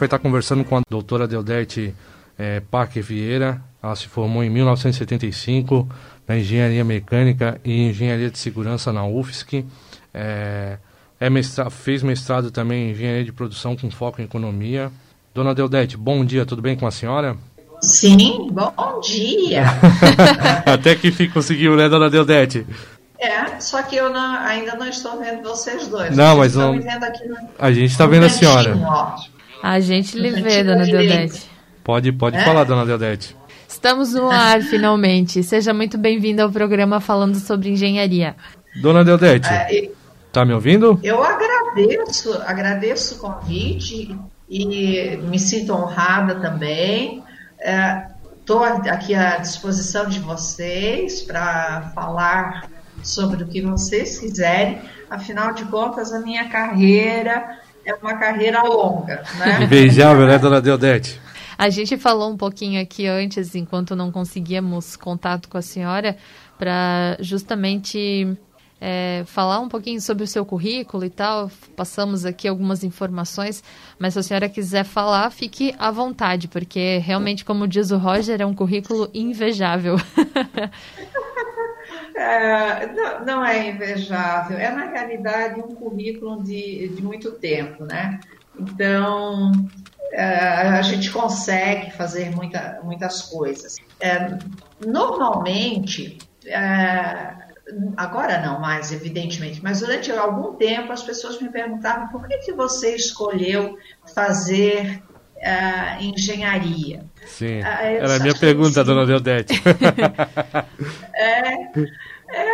vai estar conversando com a doutora Deodete é, Parque Vieira. Ela se formou em 1975 na Engenharia Mecânica e Engenharia de Segurança na UFSC. É, é mestra, fez mestrado também em Engenharia de Produção com foco em Economia. Dona Deodete, bom dia, tudo bem com a senhora? Sim, bom dia. Até que conseguiu, né, Dona Deodete? É, só que eu não, ainda não estou vendo vocês dois. Não, mas não... A gente está vendo a senhora. Ó. A gente lhe vê, Dona Deodete. Pode, pode é? falar, Dona Deodete. Estamos no ar, finalmente. Seja muito bem-vinda ao programa falando sobre engenharia. Dona Deodete, é, tá me ouvindo? Eu agradeço, agradeço o convite e me sinto honrada também. Estou é, aqui à disposição de vocês para falar sobre o que vocês quiserem. Afinal de contas, a minha carreira é uma carreira longa. Né? Invejável, né, dona Deodete? A gente falou um pouquinho aqui antes, enquanto não conseguíamos contato com a senhora, para justamente é, falar um pouquinho sobre o seu currículo e tal. Passamos aqui algumas informações, mas se a senhora quiser falar, fique à vontade, porque realmente, como diz o Roger, é um currículo invejável. É, não, não, é invejável, é na realidade um currículo de, de muito tempo, né? Então, é, a gente consegue fazer muita, muitas coisas. É, normalmente, agora não mais, evidentemente, mas durante algum tempo as pessoas me perguntavam por que, que você escolheu fazer uh, engenharia. Sim, uh, era a minha pergunta, dona Deodete. é, é,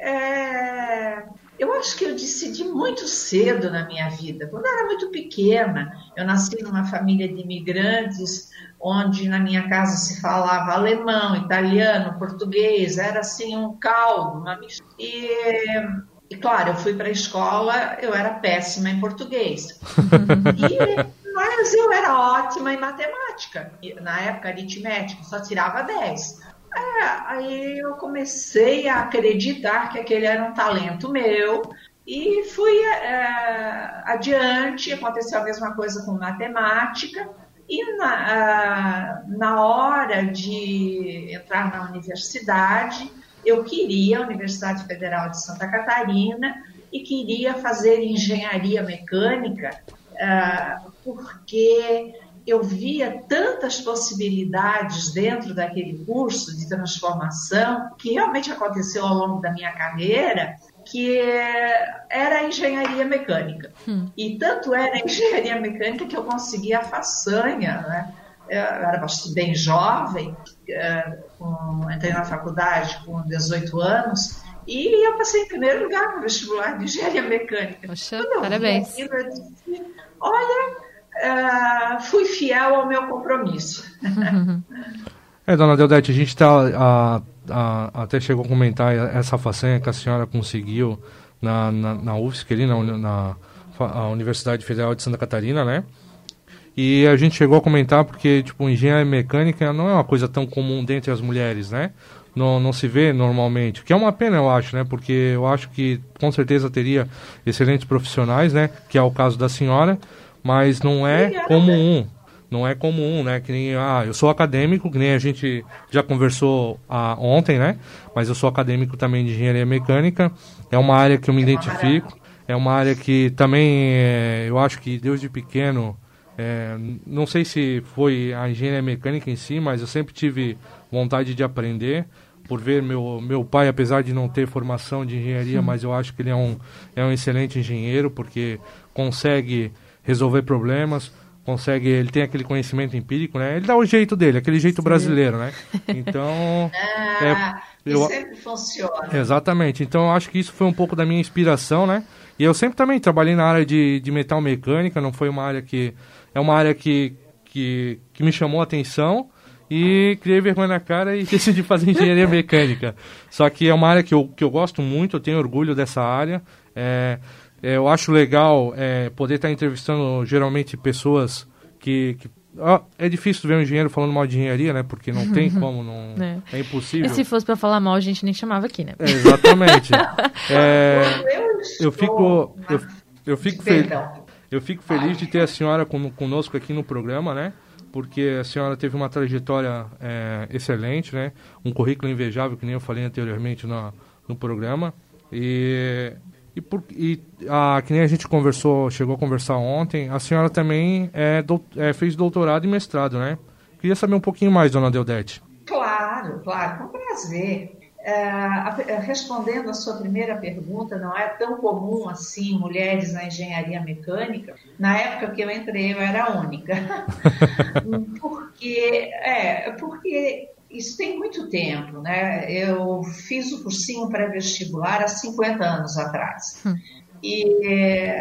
é, eu acho que eu decidi muito cedo na minha vida. Quando eu era muito pequena, eu nasci numa família de imigrantes, onde na minha casa se falava alemão, italiano, português, era assim um caldo, uma mistura. E, e claro, eu fui para a escola, eu era péssima em português. e mas eu era ótima em matemática, na época aritmética, só tirava 10. É, aí eu comecei a acreditar que aquele era um talento meu e fui é, adiante. Aconteceu a mesma coisa com matemática. E na, na hora de entrar na universidade, eu queria a Universidade Federal de Santa Catarina e queria fazer engenharia mecânica ah, porque eu via tantas possibilidades dentro daquele curso de transformação que realmente aconteceu ao longo da minha carreira, que era a engenharia mecânica. Hum. E tanto era a engenharia mecânica que eu consegui a façanha, né? Eu era bem jovem, eh, entrei na faculdade com 18 anos, e eu passei em primeiro lugar no vestibular de engenharia mecânica. Poxa, parabéns. Aquilo, eu disse, olha, uh, fui fiel ao meu compromisso. é, dona Deodete, a gente tá, até chegou a comentar essa façanha que a senhora conseguiu na, na, na UFSC, ali, na, na a Universidade Federal de Santa Catarina, né? E a gente chegou a comentar porque, tipo, engenharia mecânica não é uma coisa tão comum dentre as mulheres, né? Não, não se vê normalmente, que é uma pena, eu acho, né? Porque eu acho que com certeza teria excelentes profissionais, né? Que é o caso da senhora, mas não é comum. Não é comum, né? Que nem, ah, eu sou acadêmico, que nem a gente já conversou ah, ontem, né? Mas eu sou acadêmico também de engenharia mecânica. É uma área que eu me identifico. É uma área que também é, eu acho que desde pequeno é, não sei se foi a engenharia mecânica em si, mas eu sempre tive vontade de aprender por ver meu, meu pai, apesar de não ter formação de engenharia, Sim. mas eu acho que ele é um, é um excelente engenheiro, porque consegue resolver problemas, consegue, ele tem aquele conhecimento empírico, né? Ele dá o jeito dele, aquele jeito Sim. brasileiro, né? Então, ah, é, eu, sempre funciona. Exatamente. Então, eu acho que isso foi um pouco da minha inspiração, né? E eu sempre também trabalhei na área de, de metal mecânica, não foi uma área que é uma área que, que, que me chamou a atenção e criei vergonha na cara e decidi fazer engenharia mecânica. Só que é uma área que eu, que eu gosto muito, eu tenho orgulho dessa área. É, é, eu acho legal é, poder estar entrevistando geralmente pessoas que, que é difícil ver um engenheiro falando mal de engenharia, né? Porque não tem como, não é, é impossível. E se fosse para falar mal, a gente nem chamava aqui, né? É, exatamente. é, eu fico, eu, eu fico feliz. Eu fico feliz de ter a senhora conosco aqui no programa, né? Porque a senhora teve uma trajetória é, excelente, né? Um currículo invejável, que nem eu falei anteriormente no, no programa. E, e, por, e a, que nem a gente conversou, chegou a conversar ontem, a senhora também é, do, é, fez doutorado e mestrado, né? Queria saber um pouquinho mais, dona Deodete. Claro, claro, com prazer. É, respondendo a sua primeira pergunta, não é tão comum assim mulheres na engenharia mecânica. Na época que eu entrei, eu era a única. porque, é, porque isso tem muito tempo, né? Eu fiz o cursinho pré-vestibular há 50 anos atrás. Hum. E,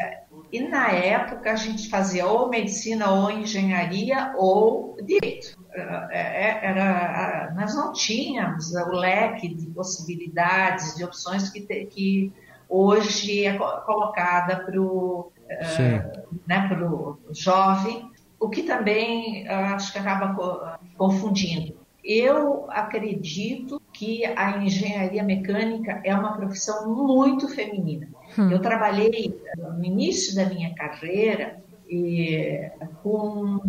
e na época a gente fazia ou medicina, ou engenharia, ou direito. É, é, era, nós não tínhamos o leque de possibilidades, de opções que, te, que hoje é colocada para o uh, né, jovem, o que também uh, acho que acaba confundindo. Eu acredito que a engenharia mecânica é uma profissão muito feminina. Hum. Eu trabalhei no início da minha carreira com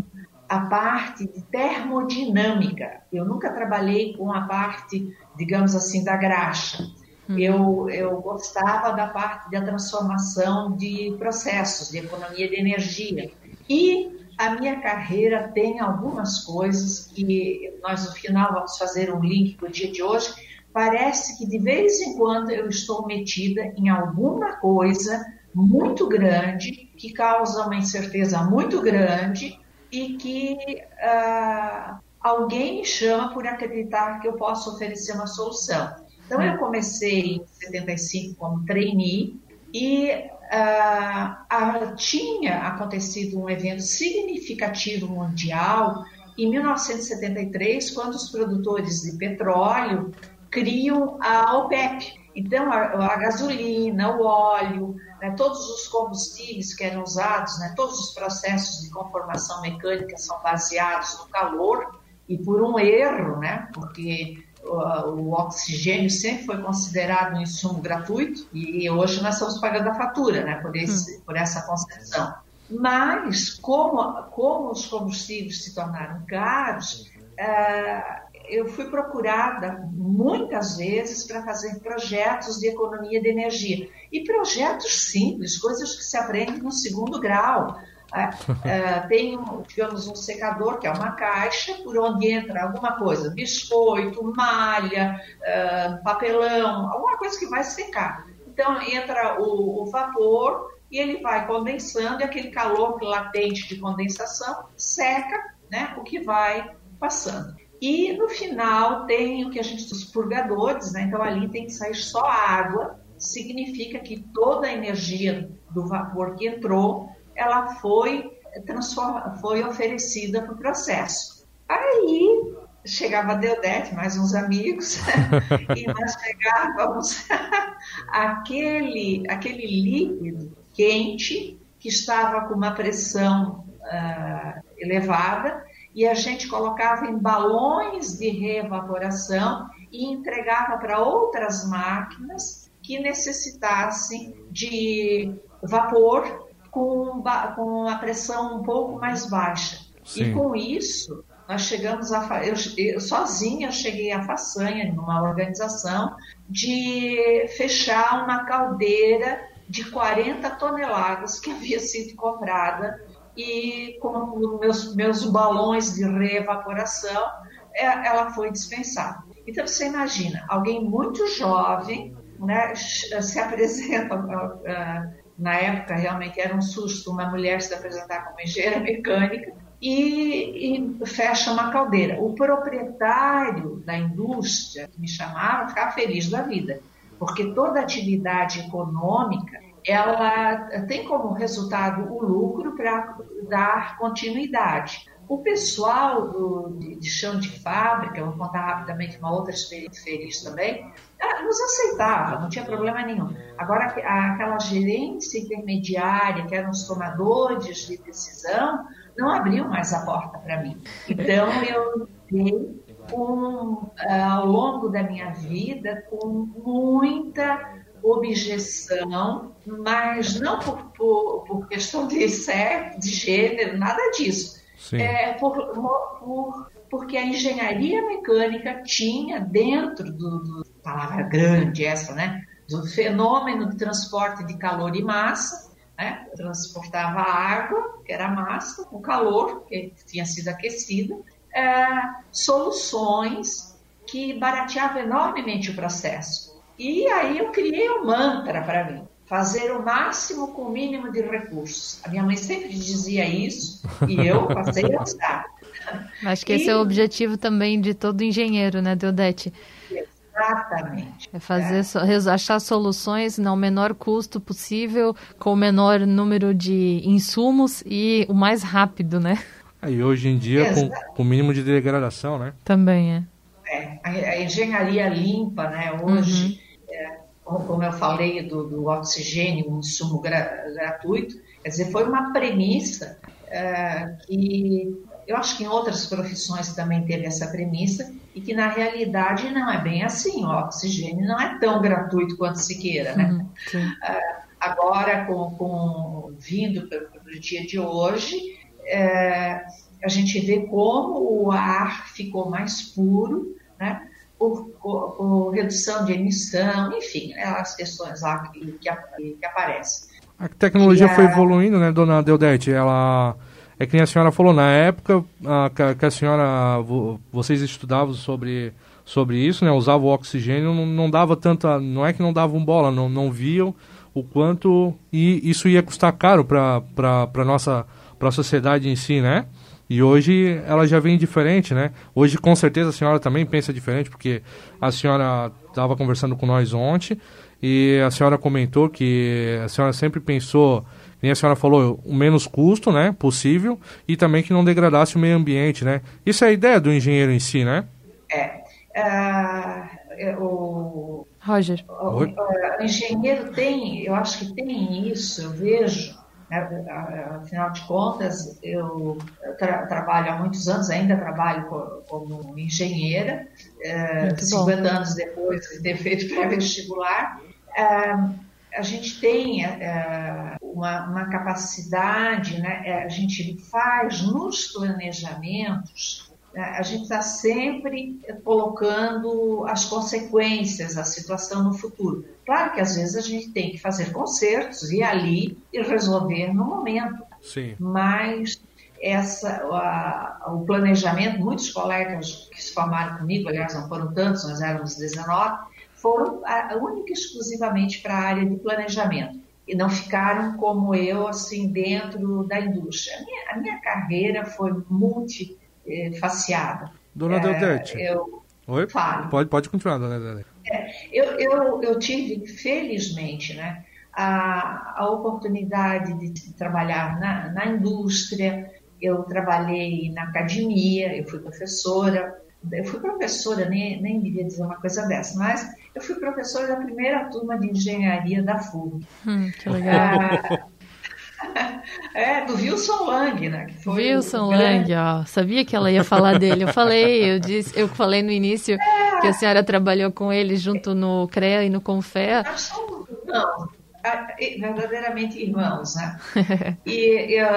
a parte de termodinâmica. Eu nunca trabalhei com a parte, digamos assim, da graxa. Uhum. Eu, eu gostava da parte da transformação de processos, de economia de energia. E a minha carreira tem algumas coisas que nós no final vamos fazer um link para o dia de hoje. Parece que de vez em quando eu estou metida em alguma coisa muito grande que causa uma incerteza muito grande e que uh, alguém me chama por acreditar que eu posso oferecer uma solução. Então, eu comecei em 75 como trainee e uh, tinha acontecido um evento significativo mundial em 1973, quando os produtores de petróleo criam a OPEP. Então, a, a gasolina, o óleo, né, todos os combustíveis que eram usados, né, todos os processos de conformação mecânica são baseados no calor e por um erro, né, porque o, oxigênio sempre foi considerado um insumo gratuito e hoje nós estamos pagando a fatura né, por, esse, hum. por essa concepção. Mas, como, como os combustíveis se tornaram caros, uh, eu fui procurada muitas vezes para fazer projetos de economia de energia. E projetos simples, coisas que se aprendem no segundo grau. É, é, tem, digamos, um secador, que é uma caixa, por onde entra alguma coisa, biscoito, malha, é, papelão, alguma coisa que vai secar. Então, entra o, o vapor e ele vai condensando, e aquele calor latente de condensação seca né, o que vai passando. E no final tem o que a gente os purgadores, né? Então ali tem que sair só água, significa que toda a energia do vapor que entrou, ela foi foi oferecida para o processo. Aí chegava a Deodete, mais uns amigos, e nós pegávamos aquele, aquele líquido quente que estava com uma pressão uh, elevada e a gente colocava em balões de reevaporação e entregava para outras máquinas que necessitassem de vapor com, com a pressão um pouco mais baixa. Sim. E com isso, nós chegamos a. Eu, eu, sozinha cheguei a façanha numa organização de fechar uma caldeira de 40 toneladas que havia sido comprada e com meus, meus balões de reevaporação, é, ela foi dispensada. Então você imagina, alguém muito jovem né, se apresenta, uh, na época realmente era um susto uma mulher se apresentar como engenheira mecânica e, e, fecha uma caldeira. O proprietário da indústria que me chamava ficava feliz da vida, porque toda atividade econômica ela tem como resultado o lucro para dar continuidade. O pessoal do, de, de, chão de fábrica, vou contar rapidamente uma outra experiência feliz também, ah, nos aceitava, não tinha problema nenhum. Agora, aquela gerência intermediária, que eram os tomadores de decisão, não abriam mais a porta para mim. Então, eu um, ao longo da minha vida, com muita objeção, mas não por, por, por questão de de gênero, nada disso. É por, por, porque a engenharia mecânica tinha dentro do, do palavra grande essa, né, do fenômeno de transporte de calor e massa, né, transportava água, que era massa, o calor, que tinha sido aquecido, é, soluções que barateavam enormemente o processo. E aí eu criei um mantra para mim, fazer o máximo com o mínimo de recursos. A minha mãe sempre dizia isso e eu passei a usar. Acho que e... esse é o objetivo também de todo engenheiro, né, Deodete? Exatamente. É fazer é. achar soluções no menor custo possível, com o menor número de insumos e o mais rápido, né? E hoje em dia com, com o mínimo de degradação, né? Também é. é a, a, engenharia limpa, né? Hoje, uhum. É, como eu falei do, do oxigênio, um insumo gra, gratuito, quer dizer, foi uma premissa é, que eu acho que em outras profissões também teve essa premissa e que na realidade não é bem assim. O oxigênio não é tão gratuito quanto se queira, né? Uhum, uh, agora, com, com vindo para o dia de hoje, uh, a gente vê como o ar ficou mais puro, né? Por, por, por redução de emissão, enfim, né? as questões lá que, que, que aparecem. A tecnologia a... foi evoluindo, né, dona Deodete? Ela é que nem a senhora falou, na época a, que a senhora, vocês estudavam sobre, sobre isso, né? Usavam o oxigênio, não, não dava tanta, não é que não davam bola, não, não viam o quanto e isso ia custar caro para para nossa para a sociedade em si, né? E hoje ela já vem diferente, né? Hoje com certeza a senhora também pensa diferente, porque a senhora estava conversando com nós ontem e a senhora comentou que a senhora sempre pensou nem a senhora falou, o menos custo, né, possível, e também que não degradasse o meio ambiente, né? Isso é a ideia do engenheiro em si, né? É. Uh, o, Roger. O, o, engenheiro tem, eu acho que tem isso, eu vejo, afinal de contas, eu tra trabalho há muitos anos, ainda trabalho co como engenheira, uh, 50 anos depois de ter feito pré-vestibular. Uh, a gente tem é, uma, uma, capacidade, né, é, a gente faz nos planejamentos, né, a gente está sempre colocando as consequências da situação no futuro. Claro que às vezes a gente tem que fazer consertos e ali e resolver no momento. Sim. Mas essa, a, o planejamento, muitos colegas que se formaram comigo, aliás, não foram tantos, nós éramos 19, foram a, única e exclusivamente para a área de planejamento e não ficaram como eu, assim, dentro da indústria. A minha, a minha carreira foi multifaciada. Dona é. Eu Oi? Falo. Pode, pode continuar, dona Deodete. É, eu, eu, eu tive, felizmente, né, a, a oportunidade de trabalhar na, na indústria, eu trabalhei na academia, eu fui professora, eu fui professora, nem, nem devia dizer uma coisa dessa, mas eu fui professora da primeira turma de engenharia da FUG. Hum, que legal. É, do Wilson Lang, né? Wilson Lang, ó. Sabia que ela ia falar dele. Eu falei, eu disse, eu falei no início é. que a senhora trabalhou com ele junto no CREA e no Confea. Somos, não, verdadeiramente irmãos, né? e eu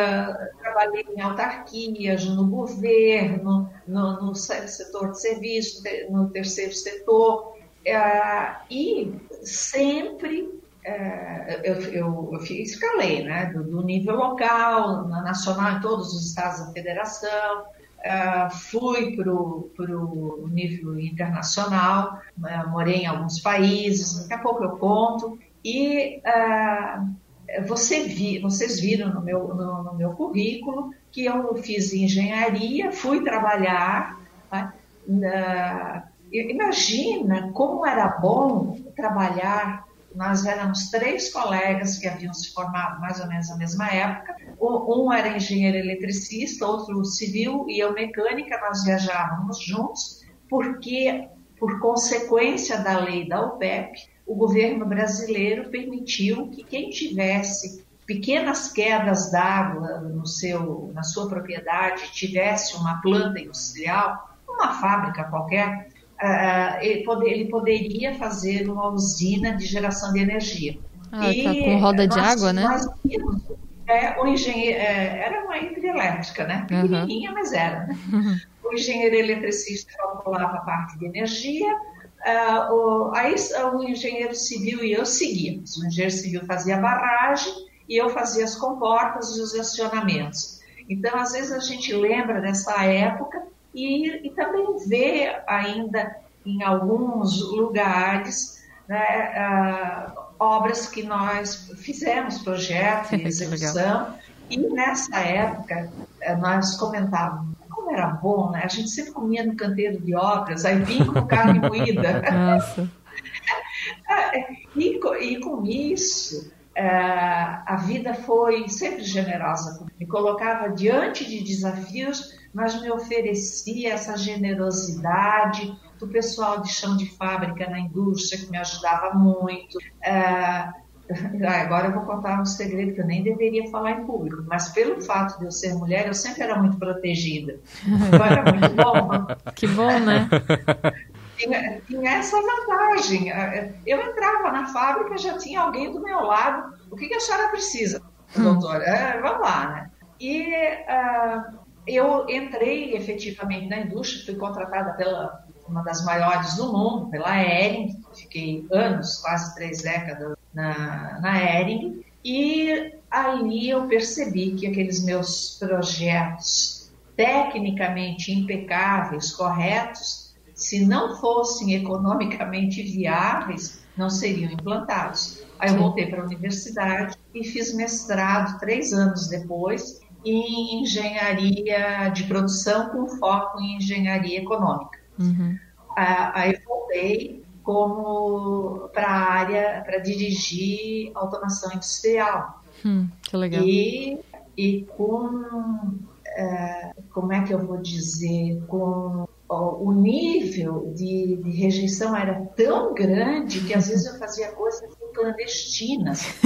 trabalhei em autarquias, no governo, no, no setor de serviço, no terceiro setor, é, e sempre é, eu, eu, eu escalei, né? Do, do, nível local, na nacional, em todos os estados da federação, é, fui para o nível internacional, né, morei em alguns países, daqui a pouco eu conto, e uh, você vi, vocês viram no meu, no, no, meu currículo que eu fiz engenharia, fui trabalhar. Né, na, imagina como era bom trabalhar. Nós éramos três colegas que haviam se formado mais ou menos na mesma época. Um era engenheiro eletricista, outro civil e eu mecânica. Nós viajávamos juntos porque, por consequência da lei da UPEP, o governo brasileiro permitiu que quem tivesse pequenas quedas d'água no seu, na sua propriedade, tivesse uma planta industrial, uma fábrica qualquer, uh, ele, ele, poderia fazer uma usina de geração de energia. Ah, e tá com roda de água, né? Nós vimos, é, o engenheiro, é, era uma hidrelétrica, né? Pequenininha, uhum. mas era. Né? Uhum. O engenheiro eletricista calculava a parte de energia, uh, o, aí o engenheiro civil e eu seguíamos. O engenheiro civil fazia a barragem e eu fazia as comportas e os acionamentos. Então, às vezes, a gente lembra dessa época e, e também vê ainda em alguns lugares né, uh, obras que nós fizemos, projeto e execução, e nessa época uh, nós comentávamos como era bom, né? A gente sempre comia no canteiro de obras, aí vinha com carne moída. Nossa. e, e com isso, uh, a vida foi sempre generosa. Me colocava diante de desafios mas me oferecia essa generosidade do pessoal de chão de fábrica na indústria, que me ajudava muito. É, agora eu vou contar um segredo que eu nem deveria falar em público, mas pelo fato de eu ser mulher, eu sempre era muito protegida. Então era muito bom. que bom, né? Tinha, tinha, essa vantagem. Eu entrava na fábrica, já tinha alguém do meu lado. O que, que a senhora precisa, hum. doutora? É, vamos lá, né? E uh, eu entrei efetivamente na indústria, fui contratada pela uma das maiores do mundo, pela Ering, fiquei anos, quase três décadas na, na Ering, e ali eu percebi que aqueles meus projetos tecnicamente impecáveis, corretos, se não fossem economicamente viáveis, não seriam implantados. Aí eu voltei para a universidade e fiz mestrado três anos depois em engenharia de produção com foco em engenharia econômica. Uhum. Aí voltei como para a área para dirigir automação industrial. Hum, que legal. E, e com é, como é que eu vou dizer com o nível de, de, rejeição era tão grande que às vezes eu fazia coisas clandestinas.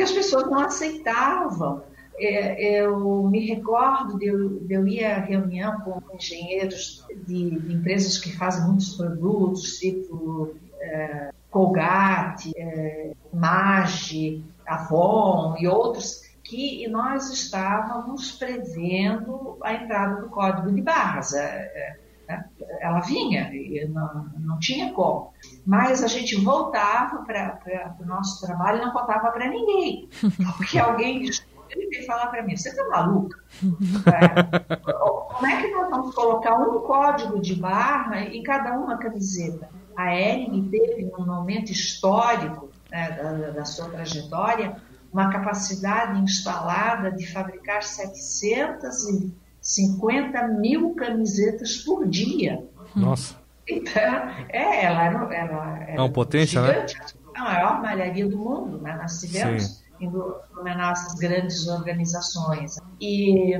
porque as pessoas não aceitavam. É, eu me recordo de eu, de eu ir à reunião com engenheiros de, de empresas que fazem muitos produtos, tipo é, Colgate, é, Mage, Avon e outros, que nós estávamos prevendo a entrada do código de barras. É, é, né? Ela vinha, não, não tinha como. Mas a gente voltava para o nosso trabalho e não contava para ninguém. Porque alguém ele veio falar para mim, você está maluca? É, como é que nós vamos colocar um código de barra em cada uma camiseta? A Ering teve, num momento histórico né, da, da, sua trajetória, uma capacidade instalada de fabricar 700 50 mil camisetas por dia. Nossa. Então, é, ela era, ela é uma potência, né? gigante, né? a maior malharia do mundo, né? Nós tivemos indo essas grandes organizações. E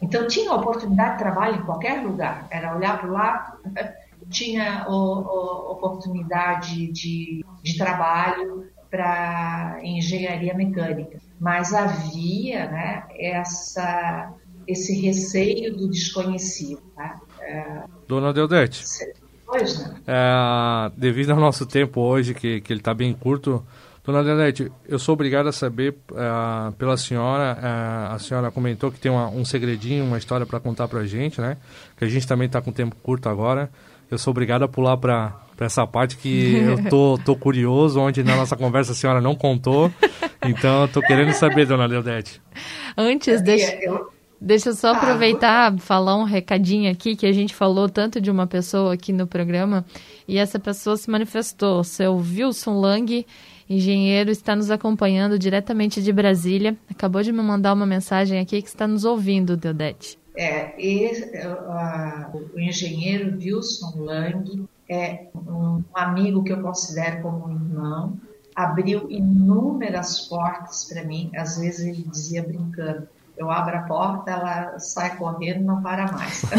então tinha oportunidade de trabalho em qualquer lugar. Era olhar para lá, tinha o, o, oportunidade de, de trabalho para engenharia mecânica. Mas havia né, essa esse receio do desconhecido. Tá? É... Dona Deodete. Pois não. É, devido ao nosso tempo hoje, que, que ele está bem curto, Dona Deodete, eu sou obrigado a saber uh, pela senhora, uh, a senhora comentou que tem uma, um segredinho, uma história para contar para a gente, né? Que a gente também está com tempo curto agora. Eu sou obrigado a pular para essa parte que eu tô, tô curioso, onde na nossa conversa a senhora não contou. Então, eu tô querendo saber, Dona Deodete. Antes, deixa... Eu Deixa eu só ah, aproveitar, falar um recadinho aqui, que a gente falou tanto de uma pessoa aqui no programa, e essa pessoa se manifestou. Seu Wilson Lang, engenheiro, está nos acompanhando diretamente de Brasília. Acabou de me mandar uma mensagem aqui que está nos ouvindo, Deodete. É, e, uh, o engenheiro Wilson Lang é um amigo que eu considero como um irmão, abriu inúmeras portas para mim, às vezes ele dizia brincando, eu abro a porta, ela sai correndo e não para mais.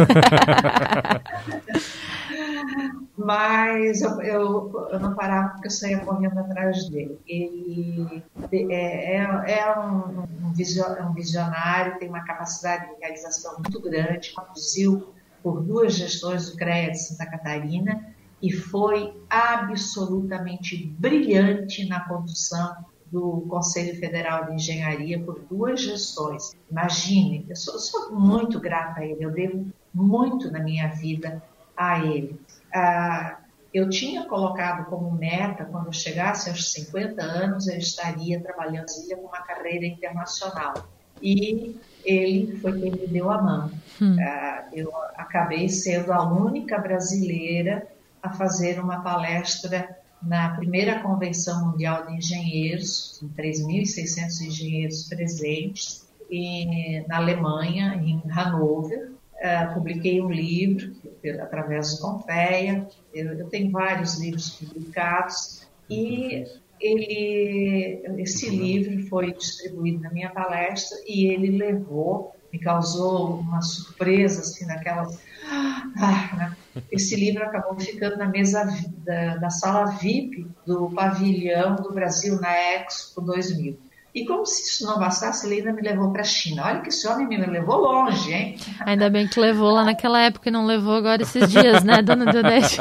Mas eu, eu, eu, não parava porque eu saía correndo atrás dele. Ele é, é, é um, um, visionário, tem uma capacidade de realização muito grande, conduziu por duas gestões do CREA de Santa Catarina e foi absolutamente brilhante na condução do Conselho Federal de Engenharia por duas gestões. Imagine, eu sou, sou muito grata a ele, eu devo muito na minha vida a ele. Ah, eu tinha colocado como meta, quando eu chegasse aos 50 anos, eu estaria trabalhando com uma carreira internacional. E ele foi quem me deu a mão. Hum. Uh, eu acabei sendo a única brasileira a fazer uma palestra na primeira Convenção Mundial de Engenheiros, com 3.600 engenheiros presentes, e, na Alemanha, em Hannover. Uh, publiquei um livro através do Confeia, eu, eu tenho vários livros publicados, e ele, esse livro foi distribuído na minha palestra e ele levou, me causou uma surpresa, assim, naquelas. Ah, né? Esse livro acabou ficando na mesa da, da, sala VIP do pavilhão do Brasil na Expo 2000. E como se isso não bastasse, ele ainda me levou para a China. Olha que esse homem me levou longe, hein? Ainda bem que levou lá naquela época e não levou agora esses dias, né, dona Dudete?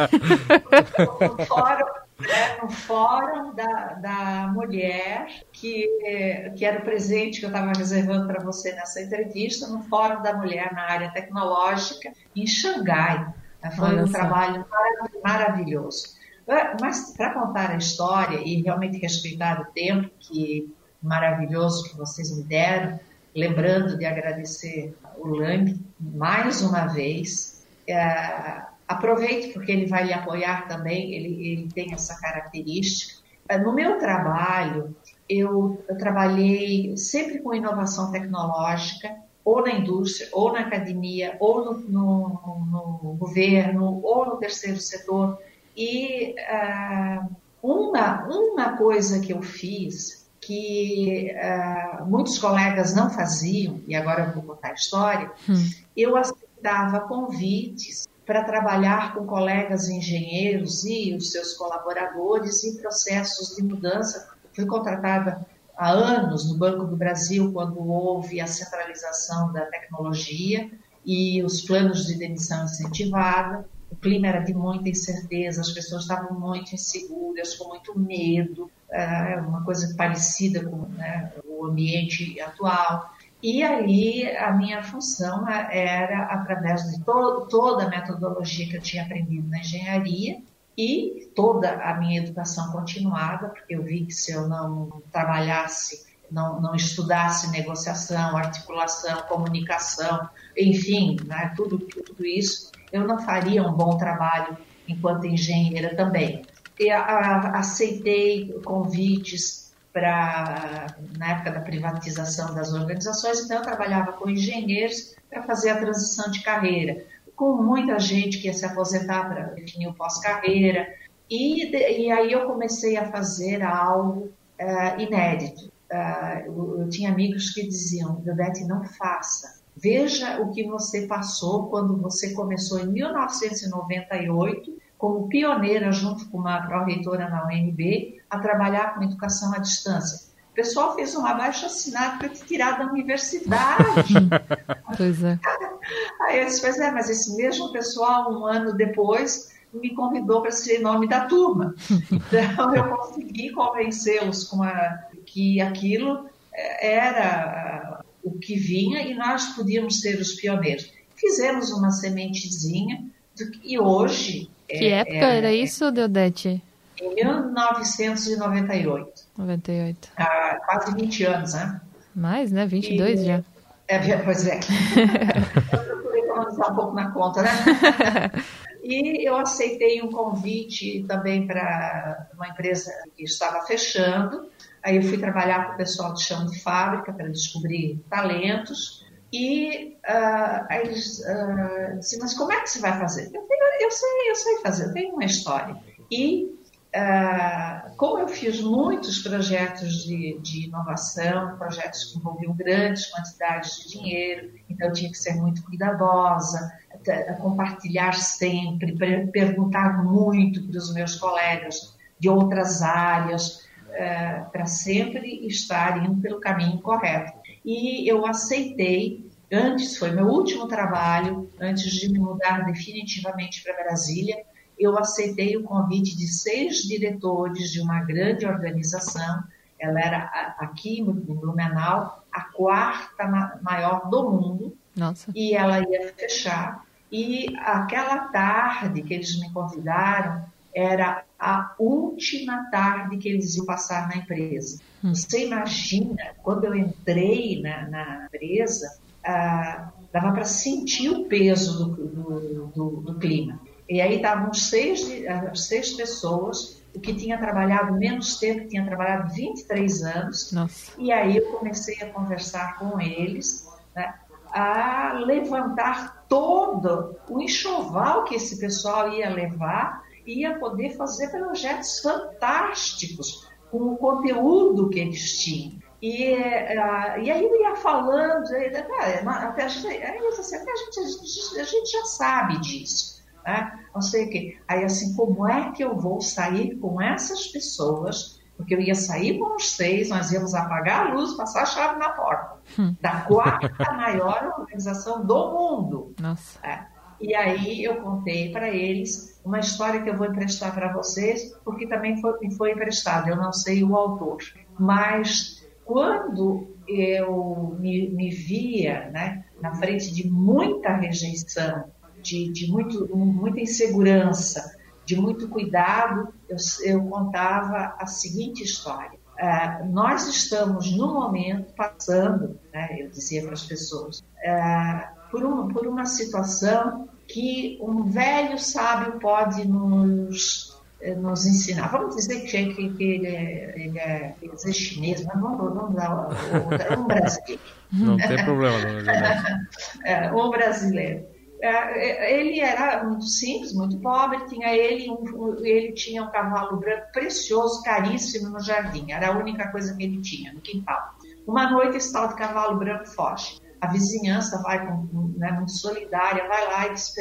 Fora né, no fórum da, da mulher, que, que era o presente que eu estava reservando para você nessa entrevista, no fórum da mulher na área tecnológica, em Xangai. Foi Olha um só. trabalho maravilhoso. Mas para contar a história e realmente respeitar o tempo que maravilhoso que vocês me deram, lembrando de agradecer o Lang mais uma vez, é, Aproveite porque ele vai lhe apoiar também, ele, ele tem essa característica. Eh, no meu trabalho, eu, eu trabalhei sempre com inovação tecnológica, ou na indústria, ou na academia, ou no, no, no governo, ou no terceiro setor. E uh, uma, uma coisa que eu fiz que uh, muitos colegas não faziam, e agora eu vou contar a história, hum. eu aceitava convites para trabalhar com colegas engenheiros e os seus colaboradores em processos de mudança. Fui contratada há anos no Banco do Brasil, quando houve a centralização da tecnologia e os planos de demissão incentivada. O clima era de muita incerteza, as pessoas estavam muito inseguras, com muito medo, é uma coisa parecida com né, o ambiente atual. E ali a minha função era, através de to toda a metodologia que eu tinha aprendido na engenharia e toda a minha educação continuada, porque eu vi que se eu não trabalhasse, não, não estudasse negociação, articulação, comunicação, enfim, né, tudo, tudo isso, eu não faria um bom trabalho enquanto engenheira também. E a, a, aceitei convites para na época da privatização das organizações, então eu trabalhava com engenheiros para fazer a transição de carreira, com muita gente que ia se aposentar para definir o pós-carreira, e, e aí eu comecei a fazer algo uh, inédito. Uh, eu, eu, tinha amigos que diziam, Dudete, não faça. Veja o que você passou quando você começou em 1998 como pioneira, junto com uma pró-reitora na UNB, a trabalhar com educação à distância. O pessoal fez um abaixo assinado para te tirar da universidade. pois é. Aí eu disse, é, mas esse mesmo pessoal, um ano depois, me convidou para ser nome da turma. Então eu consegui convencê-los com a, que aquilo é, era o que vinha e nós podíamos ser os pioneiros. Fizemos uma sementezinha e hoje que é, época é, era isso, Deodete? Em 1998. 98. Há quase 20 anos, né? Mais, né? 22 e, já. É, pois é. eu procurei economizar um pouco na conta, né? E eu aceitei um convite também para uma empresa que estava fechando. Aí eu fui trabalhar com o pessoal de chão de fábrica para descobrir talentos. E uh, aí eles uh, disseram, mas como é que você vai fazer? Eu falei, eu sei, eu sei fazer, eu tenho uma história. E uh, como eu fiz muitos projetos de, de, inovação, projetos que envolviam grandes quantidades de dinheiro, então eu tinha que ser muito cuidadosa, compartilhar sempre, perguntar muito para os meus colegas de outras áreas, para sempre estar indo pelo caminho correto. E eu aceitei Antes, foi meu último trabalho, antes de me mudar definitivamente para Brasília, eu aceitei o convite de seis diretores de uma grande organização. Ela era aqui em Blumenau a quarta maior do mundo. Nossa. E ela ia fechar. E aquela tarde que eles me convidaram era a última tarde que eles iam passar na empresa. Hum. Você imagina, quando eu entrei na, na empresa, ah, dava para sentir o peso do, do, do, do clima. E aí estavam seis, seis pessoas, o que tinha trabalhado menos tempo, tinha trabalhado 23 anos. Nossa. E aí eu comecei a conversar com eles, né, a levantar todo o enxoval que esse pessoal ia levar, ia poder fazer projetos fantásticos com o conteúdo que eles tinham. E, uh, e aí eu ia falando, até a gente, até a gente, a gente já sabe disso né? não sei o quê. Aí, assim, como é que eu vou sair com essas pessoas? Porque eu ia sair com os seis, nós íamos apagar a luz, passar a chave na porta. Hum. Da quarta maior organização do mundo. Nossa. É. E aí eu contei para eles uma história que eu vou emprestar para vocês, porque também foi, me foi emprestada, eu não sei o autor. Mas quando eu me, me via né, na frente de muita rejeição, de, de muito, muita insegurança, de muito cuidado, eu, eu contava a seguinte história. Uh, nós estamos, no momento, passando, né, eu dizia para as pessoas, uh, por, um, por uma situação que um velho sábio pode nos, eh, nos ensinar. Vamos dizer que, que, que ele, é, ele, é, chinês, mas vamos, vamos dar um brasileiro. Não tem problema, dona é, Um brasileiro. É, ele era muito simples, muito pobre, tinha ele, um, ele tinha um cavalo branco precioso, caríssimo no jardim, era a única coisa que ele tinha no quintal. Uma noite esse tal de cavalo branco foge. A vizinhança vai né, muito solidária, vai lá e diz,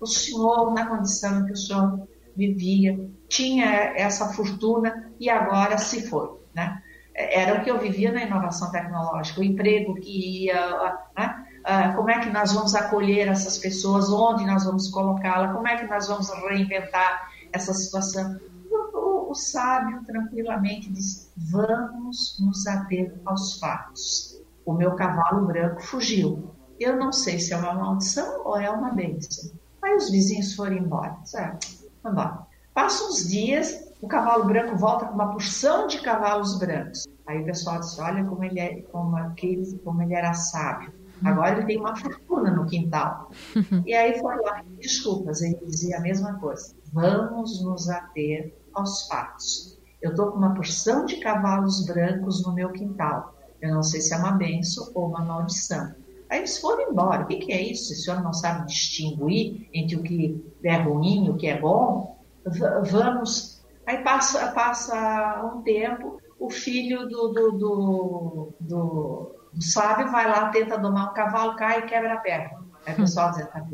o senhor, na condição em que o senhor vivia, tinha essa fortuna e agora se foi, né? Era o que eu vivia na inovação tecnológica, o emprego que ia, né? Uh, como é que nós vamos acolher essas pessoas, onde nós vamos colocá-la, como é que nós vamos reinventar essa situação. O, o, o sábio tranquilamente diz: vamos nos ater aos fatos. O meu cavalo branco fugiu. Eu não sei se é uma maldição ou é uma bênção. Aí os vizinhos foram embora. Certo? Embora. Passam uns dias, o cavalo branco volta com uma porção de cavalos brancos. Aí o pessoal diz: olha como ele, é, como, aquele, como ele era sábio Agora ele tem uma fortuna no quintal. E aí foi lá, desculpas, ele dizia a mesma coisa. Vamos nos ater aos fatos. Eu estou com uma porção de cavalos brancos no meu quintal. Eu não sei se é uma benção ou uma maldição. Aí eles foram embora. O que, que é isso? O senhor não sabe distinguir entre o que é ruim e o que é bom? V vamos. Aí passa, passa um tempo, o filho do, do, do, do o sábio vai lá, tenta domar um cavalo, cai e quebra a perna. Aí o pessoal diz, tá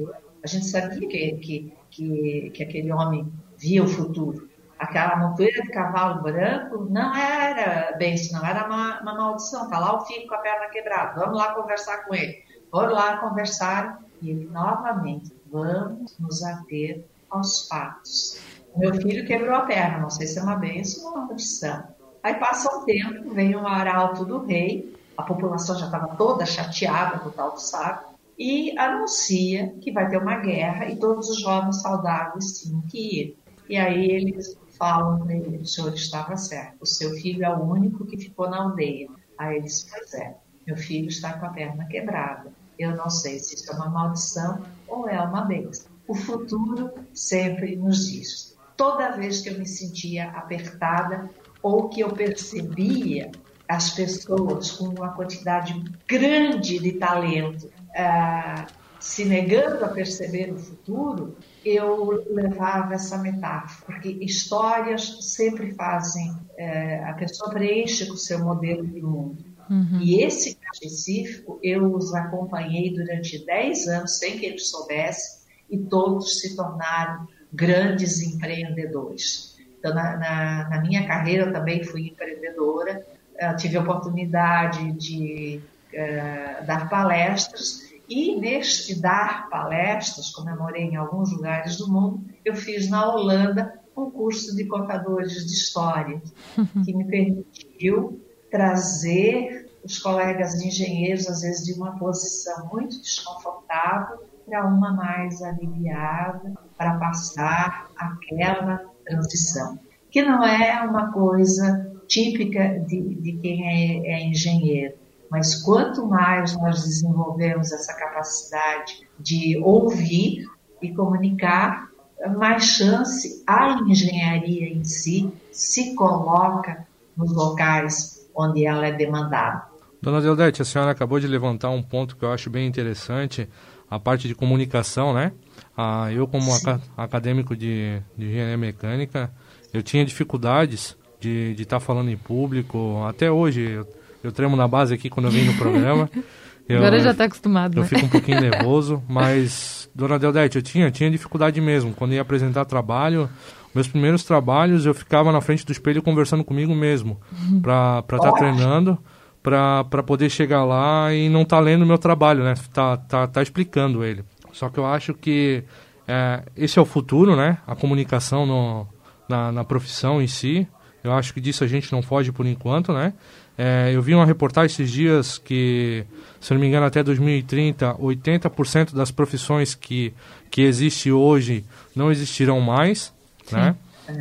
a gente sabia que, que, que, que aquele homem via o futuro. Aquela montoeira de cavalo branco não era bem não era uma, uma maldição. Tá lá o filho com a perna quebrada, vamos lá conversar com ele. Foram lá conversar e ele novamente, vamos nos ater aos fatos. Meu filho quebrou a perna, não sei se é uma benção ou uma maldição. Aí passa um tempo, vem um arauto do rei a população já estava toda chateada com o tal do saco, e anuncia que vai ter uma guerra e todos os jovens saudáveis tinham que ir. E aí eles falam para ele, o senhor estava certo, o seu filho é o único que ficou na aldeia. Aí eles, pois é, meu filho está com a perna quebrada. Eu não sei se isso é uma maldição ou é uma bênção. O futuro sempre nos diz. Toda vez que eu me sentia apertada ou que eu percebia as pessoas com uma quantidade grande de talento uh, se negando a perceber o futuro, eu levava essa metáfora, porque histórias sempre fazem, uh, a pessoa preenche com o seu modelo de mundo. Uhum. E esse específico eu os acompanhei durante 10 anos sem que eles soubessem e todos se tornaram grandes empreendedores. Então, na, na, na minha carreira eu também fui empreendedora, tive a oportunidade de uh, dar palestras e neste dar palestras, como eu morei em alguns lugares do mundo, eu fiz na Holanda um curso de contadores de história, que me permitiu trazer os colegas engenheiros, às vezes de uma posição muito desconfortável, para uma mais aliviada, para passar aquela transição, que não é uma coisa típica de, de quem é, é engenheiro mas quanto mais nós desenvolvemos essa capacidade de ouvir e comunicar, mais chance a engenharia em si se coloca nos locais onde ela é demandada. Dona Deodete, a senhora acabou de levantar um ponto que eu acho bem interessante, a parte de comunicação, né? Ah, eu, como aca acadêmico de, de engenharia mecânica, eu tinha dificuldades de estar tá falando em público. Até hoje, eu eu tremo na base aqui quando eu venho no programa. Eu, Agora já está acostumado, Eu né? fico um pouquinho nervoso, mas, dona Deodete, eu tinha, tinha dificuldade mesmo. Quando ia apresentar trabalho, meus primeiros trabalhos, eu ficava na frente do espelho conversando comigo mesmo, uhum. para estar tá treinando, para poder chegar lá e não tá lendo o meu trabalho, né? Tá, tá, tá explicando ele. Só que eu acho que é, esse é o futuro, né? A comunicação no, na, na profissão em si. Eu acho que disso a gente não foge por enquanto, né? É, eu vi uma reportagem esses dias que, se não me engano, até 2030, 80% das profissões que, que existem hoje não existirão mais, Sim. né?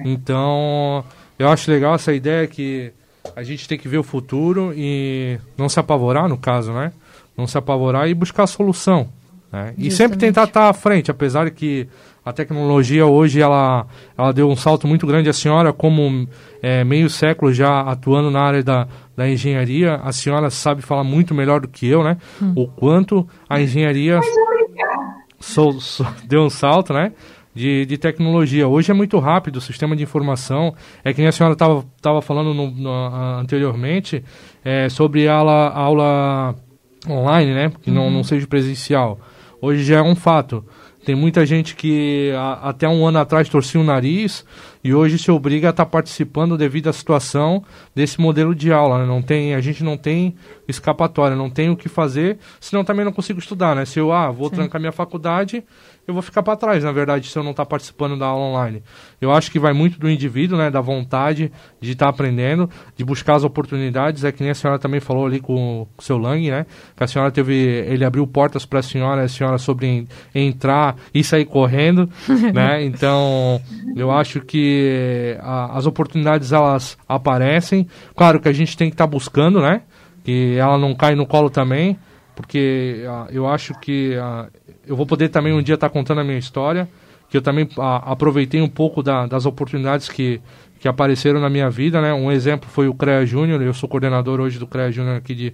Então, eu acho legal essa ideia que a gente tem que ver o futuro e não se apavorar, no caso, né? Não se apavorar e buscar a solução. Né? E sempre tentar estar à frente, apesar de que a tecnologia hoje ela, ela deu um salto muito grande. A senhora, como é, meio século já atuando na área da, da engenharia, a senhora sabe falar muito melhor do que eu, né? Hum. O quanto a engenharia so, so, deu um salto, né? De, de tecnologia. Hoje é muito rápido o sistema de informação. É que nem a senhora estava falando no, no, anteriormente é, sobre a aula, a aula online, né? Que uhum. não, não seja presencial. Hoje já é um fato. Tem muita gente que a, até um ano atrás torcia o nariz e hoje se obriga a estar tá participando devido à situação desse modelo de aula. Né? Não tem, a gente não tem escapatória, não tem o que fazer, senão também não consigo estudar. Né? Se eu ah, vou Sim. trancar minha faculdade, eu vou ficar para trás, na verdade, se eu não estar tá participando da aula online. Eu acho que vai muito do indivíduo, né, da vontade de estar tá aprendendo, de buscar as oportunidades. É que nem a senhora também falou ali com o seu Lang, né, que a senhora teve, ele abriu portas para a senhora, a senhora sobre entrar e sair correndo, né? Então, eu acho que a, as oportunidades elas aparecem. Claro que a gente tem que estar tá buscando, né? Que ela não cai no colo também porque uh, eu acho que uh, eu vou poder também um dia estar tá contando a minha história, que eu também aproveitei um pouco da, das oportunidades que, que apareceram na minha vida, né? Um exemplo foi o CREA Júnior, eu sou coordenador hoje do CREA Júnior aqui de,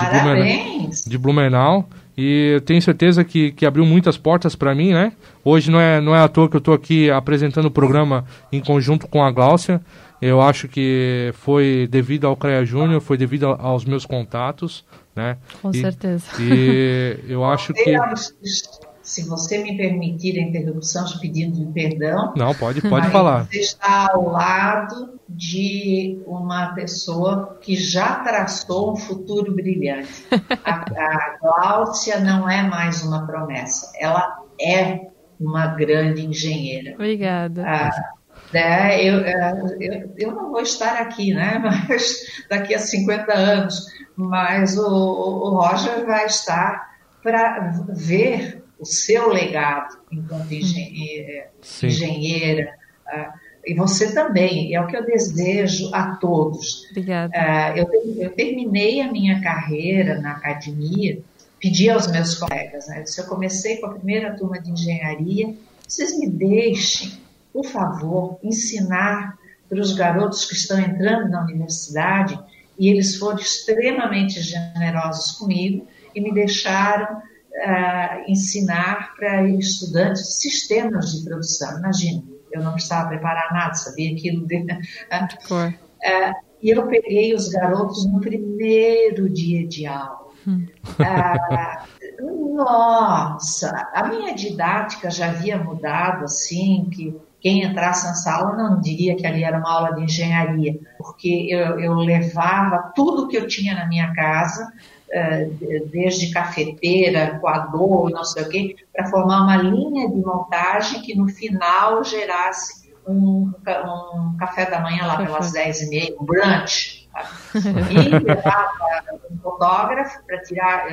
de, Blumenau, de Blumenau, e eu tenho certeza que, que abriu muitas portas para mim, né? Hoje não é, não é à toa que eu estou aqui apresentando o programa em conjunto com a Gláucia, eu acho que foi devido ao CREA Júnior, foi devido aos meus contatos, né? Com e, certeza. E eu acho que se você me permitir a interrupção, pedindo perdão. Não, pode, pode falar. Você está ao lado de uma pessoa que já traçou um futuro brilhante. A, a Gláucia não é mais uma promessa, ela é uma grande engenheira. Obrigada. Ah, né, eu, eu, eu não vou estar aqui, né? Mas daqui a 50 anos mas o, o Roger vai estar para ver o seu legado enquanto engenheira, engenheira uh, e você também, é o que eu desejo a todos. Obrigada. Uh, eu, eu, terminei a minha carreira na academia, pedi aos meus colegas, né, se eu comecei com a primeira turma de engenharia, vocês me deixem, por favor, ensinar para os garotos que estão entrando na universidade e eles foram extremamente generosos comigo e me deixaram ensinar para estudantes sistemas de produção. Imagina, eu não precisava preparar nada, sabia aquilo. De, uh, e eu peguei os garotos no primeiro dia de aula. Hum. Uh, nossa, a minha didática já havia mudado assim, que quem entrasse na sala não diria que ali era uma aula de engenharia, porque eu, eu levava tudo que eu tinha na minha casa, desde cafeteira, coador, não sei o quê, para formar uma linha de montagem que no final gerasse um, um café da manhã lá pelas 10 e meia, um brunch. E levava um fotógrafo para tirar,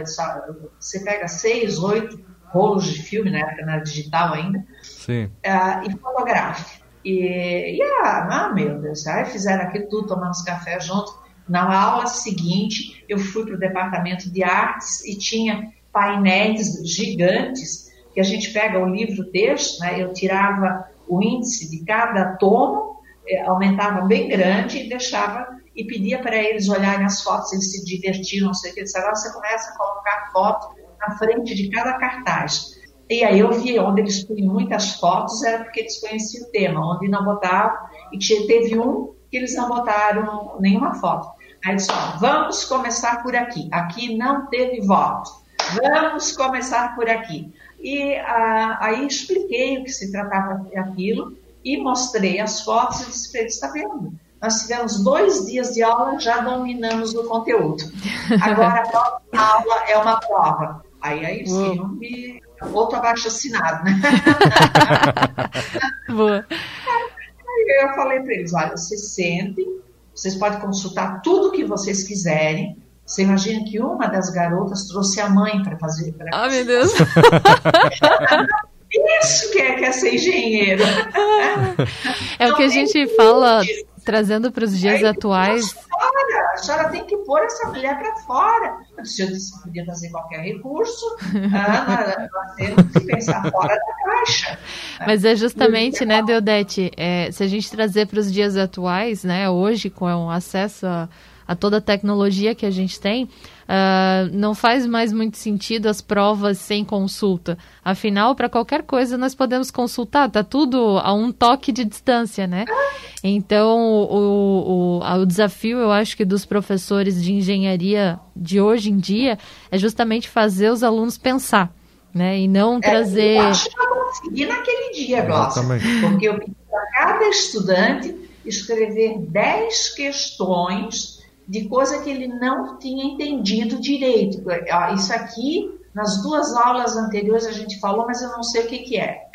você pega seis, oito rolos de filme, na época não era digital ainda, Sim. Uh, e fotografe. E, e ah, meu Deus, aí fizeram aquilo tudo, tomamos café juntos. Na aula seguinte, eu fui para o departamento de artes e tinha painéis gigantes que a gente pega o livro-texto, né, eu tirava o índice de cada tomo, eh, aumentava bem grande e deixava e pedia para eles olharem as fotos, eles se divertiam, não sei o que, disseram, você começa a colocar foto na frente de cada cartaz. E aí eu vi onde eles punham muitas fotos, era porque eles conheciam o tema, onde não botavam, e teve um que eles não botaram nenhuma foto. Aí disse, vamos começar por aqui. Aqui não teve voto. Vamos começar por aqui. E ah, aí expliquei o que se tratava daquilo e mostrei as fotos e disse para eles, está vendo? Nós tivemos dois dias de aula, já dominamos o conteúdo. Agora a próxima aula é uma prova. Aí, aí sim, eu me outro abaixo assinado, né? Boa. Aí eu falei para eles, olha, vocês sentem, vocês podem consultar tudo que vocês quiserem. Você imagina que uma das garotas trouxe a mãe para fazer. Pra ah, meu Deus! Isso que é, que é ser engenheiro. É o que a gente fala, trazendo para os dias Aí, atuais. Fora, a senhora tem que pôr essa mulher para fora. Eu disse, eu disse, podia trazer qualquer recurso, ah, nós temos que pensar fora da caixa. Mas é justamente, né, Deodete, é, se a gente trazer para os dias atuais, né, hoje, com o acesso a a toda a tecnologia que a gente tem, uh, não faz mais muito sentido as provas sem consulta. Afinal, para qualquer coisa nós podemos consultar, tá tudo a um toque de distância, né? Então, o, o, o desafio, eu acho que dos professores de engenharia de hoje em dia é justamente fazer os alunos pensar. Né, e não é, trazer. Eu acho que eu consegui naquele dia, Glaucia, porque eu pedi para cada estudante escrever 10 questões de coisa que ele não tinha entendido direito. Isso aqui, nas duas aulas anteriores a gente falou, mas eu não sei o que, que é.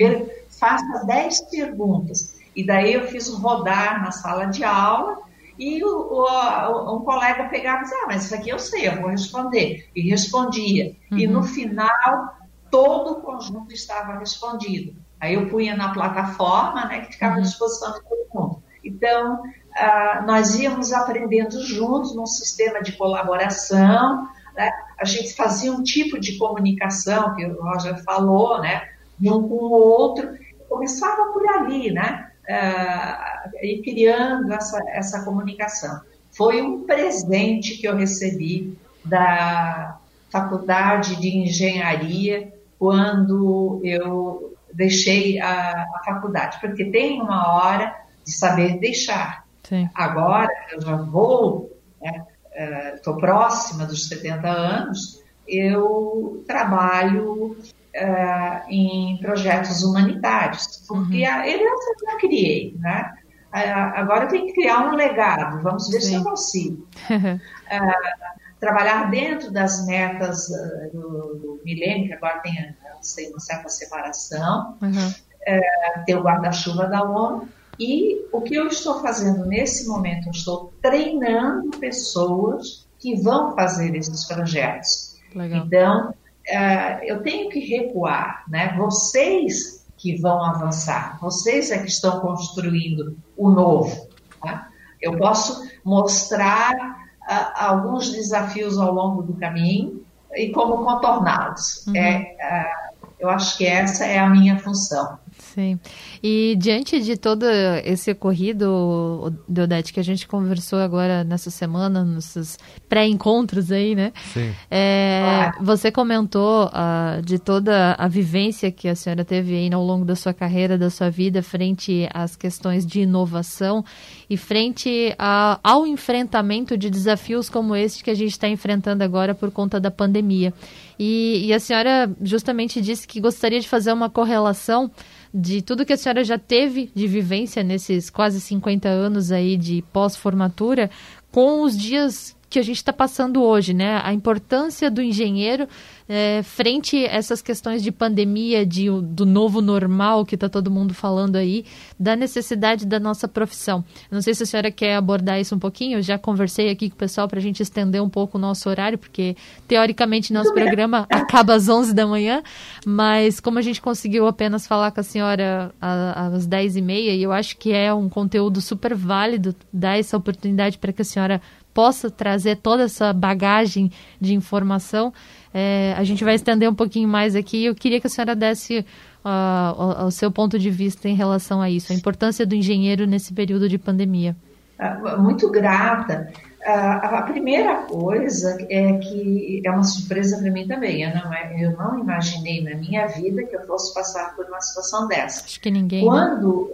Faça 10 perguntas. E daí eu fiz rodar na sala de aula e o, o, um colega pegava e dizia, ah, mas isso aqui eu sei, eu vou responder. E respondia. Uhum. E no uhum. final, todo o conjunto estava respondido. Aí eu punha na plataforma, né, que ficava à uhum. disposição de todo mundo. Então, ah, nós íamos aprendendo juntos num sistema de colaboração, né? a gente fazia um tipo de comunicação, que o Roger falou, né? de um com o outro, começava por ali, né? Ah, e criando essa, essa comunicação. Foi um presente que eu recebi da Faculdade de Engenharia quando eu deixei a, a faculdade, porque tem uma hora de saber deixar. Sim. Agora, eu já vou, estou né, uh, próxima dos 70 anos, eu trabalho uh, em projetos humanitários, porque uhum. a herança eu já criei, né? Uh, agora eu tenho que criar um legado, vamos ver Sim. se eu consigo. trabalhar dentro das metas do, do milênio, que agora tem, tem uma certa separação, uhum. ter o guarda-chuva da ONU, e o que eu estou fazendo nesse momento? Eu estou treinando pessoas que vão fazer esses projetos. Legal. Então, uh, eu tenho que recuar, né? Vocês que vão avançar, vocês é que estão construindo o novo. Tá? Eu posso mostrar uh, alguns desafios ao longo do caminho e como contorná-los. Uhum. É, uh, eu acho que essa é a minha função. Sim. E diante de todo esse ocorrido, Deodete, que a gente conversou agora nessa semana, nesses pré-encontros aí, né? Sim. É, você comentou uh, de toda a vivência que a senhora teve aí ao longo da sua carreira, da sua vida, frente às questões de inovação e frente a, ao enfrentamento de desafios como esse que a gente está enfrentando agora por conta da pandemia. E, e a senhora justamente disse que gostaria de fazer uma correlação de tudo que a senhora já teve de vivência nesses quase 50 anos aí de pós-formatura com os dias que a gente está passando hoje, né? A importância do engenheiro é, frente a essas questões de pandemia, de, do novo normal que está todo mundo falando aí, da necessidade da nossa profissão. Não sei se a senhora quer abordar isso um pouquinho, eu já conversei aqui com o pessoal para a gente estender um pouco o nosso horário, porque teoricamente nosso programa acaba às 11 da manhã, mas como a gente conseguiu apenas falar com a senhora às 10 e meia, e eu acho que é um conteúdo super válido dar essa oportunidade para que a senhora possa trazer toda essa bagagem de informação. É, a gente vai estender um pouquinho mais aqui. Eu queria que a senhora desse uh, o, seu ponto de vista em relação a isso, a importância do engenheiro nesse período de pandemia. Ah, muito grata. Ah, a primeira coisa é que é uma surpresa para mim também. Eu não, é, eu não imaginei na minha vida que eu fosse passar por uma situação dessa. Acho que ninguém. Né? Quando,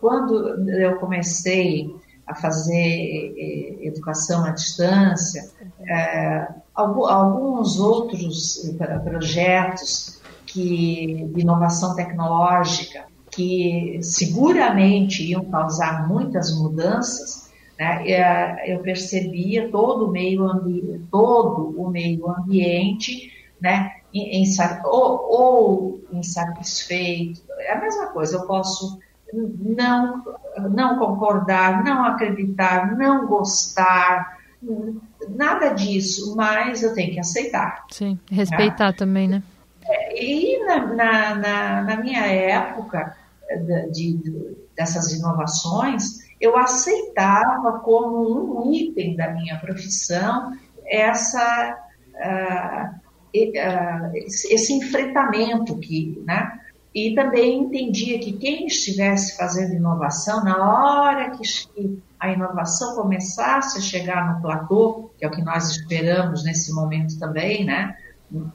quando eu comecei a fazer eh, educação à distância, é, alguns outros eh, projetos que, de inovação tecnológica que seguramente iam causar muitas mudanças, né, eu percebia todo o meio ambiente, todo o meio ambiente, né, ou, ou insatisfeito, é a mesma coisa. Eu posso não, não concordar, não acreditar, não gostar, nada disso, mas eu tenho que aceitar. Sim, respeitar né? também, né? É, e na, na, na, na minha época de, de, dessas inovações, eu aceitava como um item da minha profissão essa, uh, esse enfrentamento que, né? E também entendia que quem estivesse fazendo inovação, na hora que a inovação começasse a chegar no platô, que é o que nós esperamos nesse momento também, né?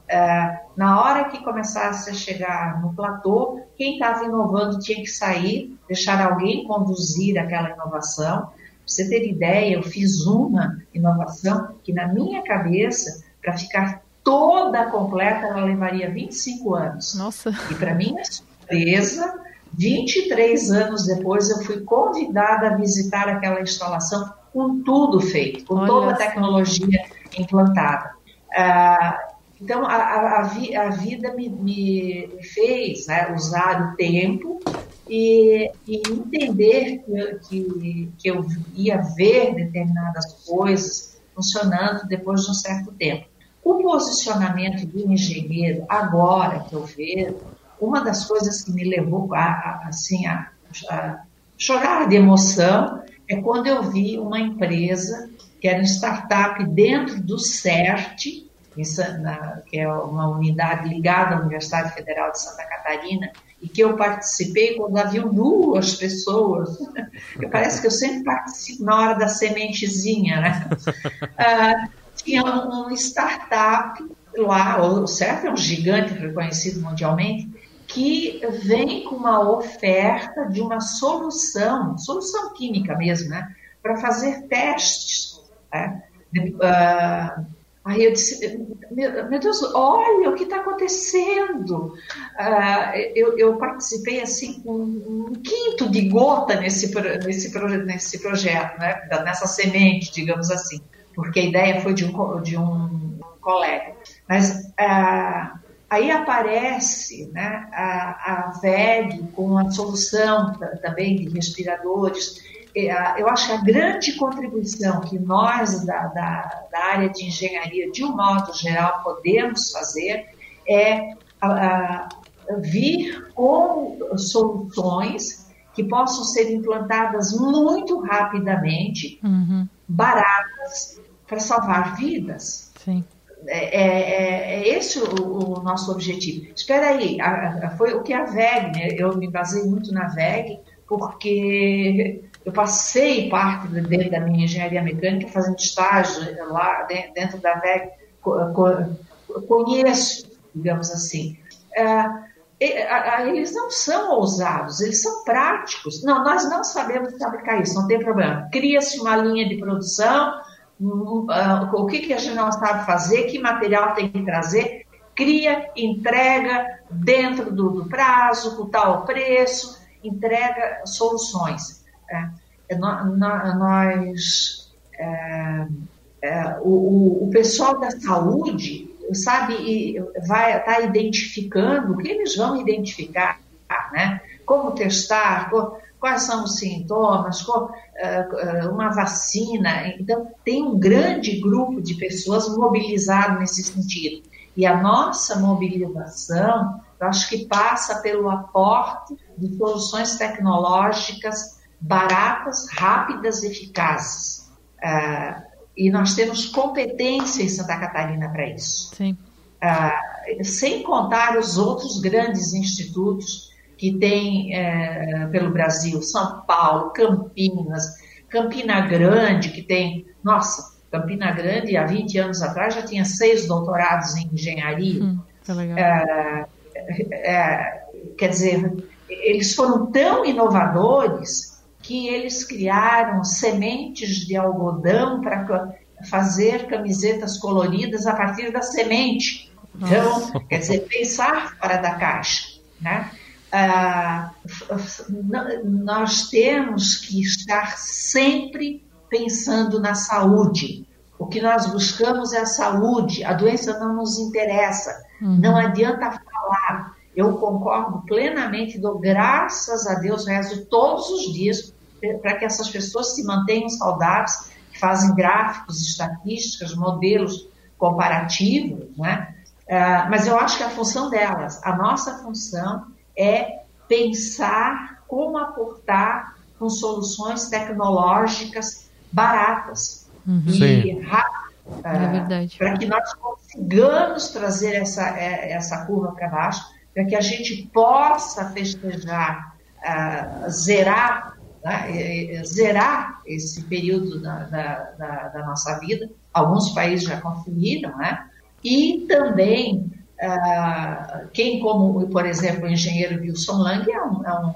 É, na hora que começasse a chegar no platô, quem estava inovando tinha que sair, deixar alguém conduzir aquela inovação. Para você ter ideia, eu fiz uma inovação que, na minha cabeça, para ficar toda completa, ela levaria 25 anos. Nossa. E para minha surpresa, 23 anos depois, eu fui convidada a visitar aquela instalação com tudo feito, com Olha toda a tecnologia implantada. Ah, então, a, a, a, vida me, me, fez né, usar o tempo e, e entender que, que, que eu ia ver determinadas coisas funcionando depois de um certo tempo. O posicionamento do engenheiro, agora que eu vejo, uma das coisas que me levou a, a assim, a, a chorar de emoção é quando eu vi uma empresa que era uma startup dentro do CERT, que é uma unidade ligada à Universidade Federal de Santa Catarina, e que eu participei quando haviam duas pessoas. Parece que eu sempre participo na hora da sementezinha, né? Ah, tinha um startup lá, o certo é um gigante reconhecido mundialmente, que vem com uma oferta de uma solução, solução química mesmo, né, para fazer testes. Né? Uh, aí eu disse, meu, meu, Deus, olha o que está acontecendo. Uh, eu, eu, participei assim com um quinto de gota nesse, nesse, nesse projeto, né, nessa semente, digamos assim porque a ideia foi de um, de um colega. Mas ah, aí aparece né, a, a VEG com a solução também de respiradores. Eu acho que a grande contribuição que nós da, da, da área de engenharia, de um modo geral, podemos fazer é a, a, vir com soluções que possam ser implantadas muito rapidamente, uhum. baratas, para salvar vidas. Sim. É, é, é esse o, o, nosso objetivo. Espera aí, a, a, foi o que a VEG, né? eu me basei muito na VEG, porque eu passei parte dentro da minha engenharia mecânica fazendo estágio lá dentro da VEG, conheço, digamos assim. É, eles não são ousados, eles são práticos. Não, nós não sabemos fabricar isso, não tem problema. Cria-se uma linha de produção, o que, que a gente não sabe fazer, que material tem que trazer. cria, entrega dentro do, do prazo, com tal preço, entrega soluções. É, nós, é, é, o, o pessoal da saúde sabe vai estar tá identificando o que eles vão identificar, né? Como testar, quais são os sintomas, qual, uh, uma vacina. Então, tem um grande grupo de pessoas mobilizado nesse sentido. E a nossa mobilização, eu acho que passa pelo aporte de soluções tecnológicas baratas, rápidas, eficazes. Uh, e nós temos competência em Santa Catarina para isso. Sim. Uh, sem contar os outros grandes institutos que tem é, pelo Brasil, São Paulo, Campinas, Campina Grande, que tem, nossa, Campina Grande, há 20 anos atrás, já tinha seis doutorados em engenharia. Hum, é, é, quer dizer, eles foram tão inovadores que eles criaram sementes de algodão para fazer camisetas coloridas a partir da semente. Então, Nossa. quer dizer, pensar fora da caixa. Né? Ah, nós temos que estar sempre pensando na saúde. O que nós buscamos é a saúde, a doença não nos interessa. Uhum. Não adianta falar. Eu concordo plenamente, dou graças a Deus, rezo todos os dias para que essas pessoas se mantenham saudáveis, fazem gráficos, estatísticas, modelos comparativos, né? Uh, mas eu acho que a função delas, a nossa função é pensar como aportar com soluções tecnológicas baratas uhum. e rápidas. É para que nós consigamos trazer essa, é, essa curva para baixo, para que a gente possa festejar, uh, zerar, né, zerar esse período da, da, da, da, nossa vida. Alguns países já conseguiram, né? E também Uh, quem, como, por exemplo, o engenheiro Wilson Lang, é um, é um,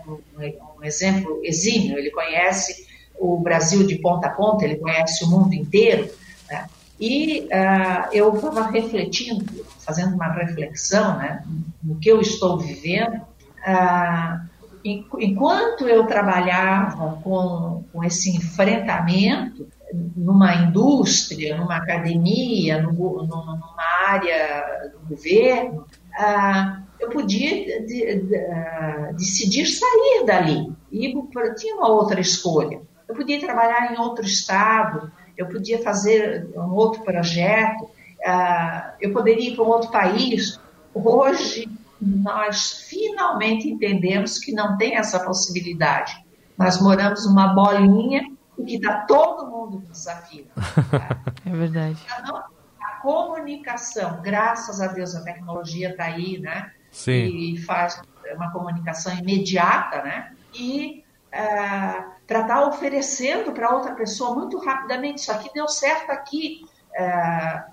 um, exemplo exímio, ele conhece o Brasil de ponta a ponta, ele conhece o mundo inteiro. Né? E uh, eu estava refletindo, fazendo uma reflexão né, no que eu estou vivendo. Uh, enquanto eu trabalhava com, com esse enfrentamento, numa indústria, numa academia, numa área do governo, ah, eu podia de, de, uh, decidir sair dali. E tinha uma outra escolha. Eu podia trabalhar em outro estado, eu podia fazer um outro projeto, uh, eu poderia ir para um outro país. Hoje, nós finalmente entendemos que não tem essa possibilidade. Nós moramos numa bolinha o que está todo mundo desafio. é verdade. Então, a comunicação, graças a Deus a tecnologia está aí, né? Sim. E faz uma comunicação imediata, né? E uh, para estar tá oferecendo para outra pessoa muito rapidamente, isso aqui deu certo aqui, uh,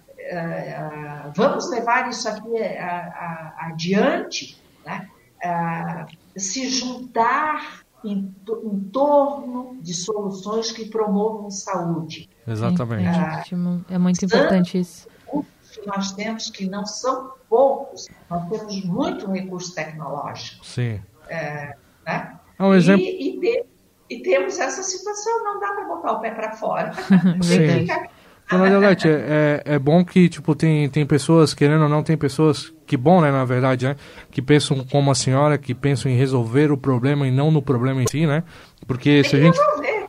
uh, vamos levar isso aqui adiante, né? se juntar em, em torno de soluções que promovam saúde. Exatamente. É, é muito importante isso. Nós temos que não são poucos, nós temos muito recurso tecnológico. Sim. É, né? É um exemplo... E, e, e, temos essa situação, não dá para botar o pé para fora. Sim. Então, na verdade, é, é, é bom que, tipo, tem, tem pessoas, querendo ou não, tem pessoas, que bom, né, na verdade, né, que pensam como a senhora, que pensam em resolver o problema e não no problema em si, né, porque se a gente...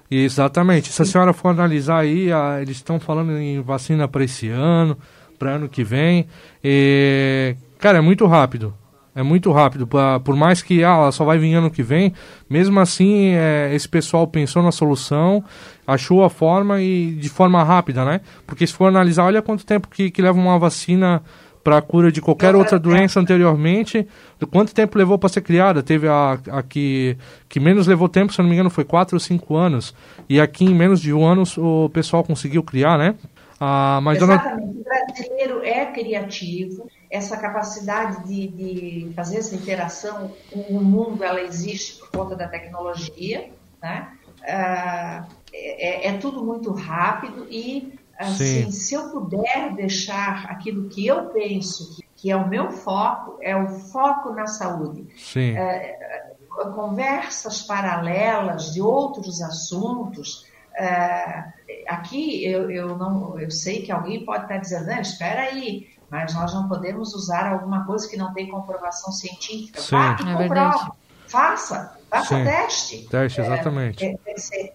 Exatamente, se a senhora for analisar aí, a, eles estão falando em vacina para esse ano, para ano que vem, e, cara, é muito rápido, é muito rápido. Por mais que ah, ela só vai vir ano que vem, mesmo assim, é, esse pessoal pensou na solução, achou a forma e de forma rápida, né? Porque se for analisar, olha quanto tempo que, que leva uma vacina para a cura de qualquer outra doença anteriormente, quanto tempo levou para ser criada? Teve a, a que, que menos levou tempo, se não me engano, foi 4 ou 5 anos. E aqui em menos de um ano o pessoal conseguiu criar, né? Ah, mas Exatamente. Dona... O brasileiro é criativo, essa capacidade de, de fazer essa interação com o mundo, ela existe por conta da tecnologia, né? Ah, é, é, tudo muito rápido e assim, se eu puder deixar aquilo que eu penso que, que é o meu foco, é o foco na saúde. Sim. É, conversas paralelas de outros assuntos. É, aqui eu, eu, não, eu sei que alguém pode estar dizendo, não, espera aí, mas nós não podemos usar alguma coisa que não tem comprovação científica. Sim. Vá e É comprova, faça, faça Sim. teste. Teste, exatamente. É, é, é,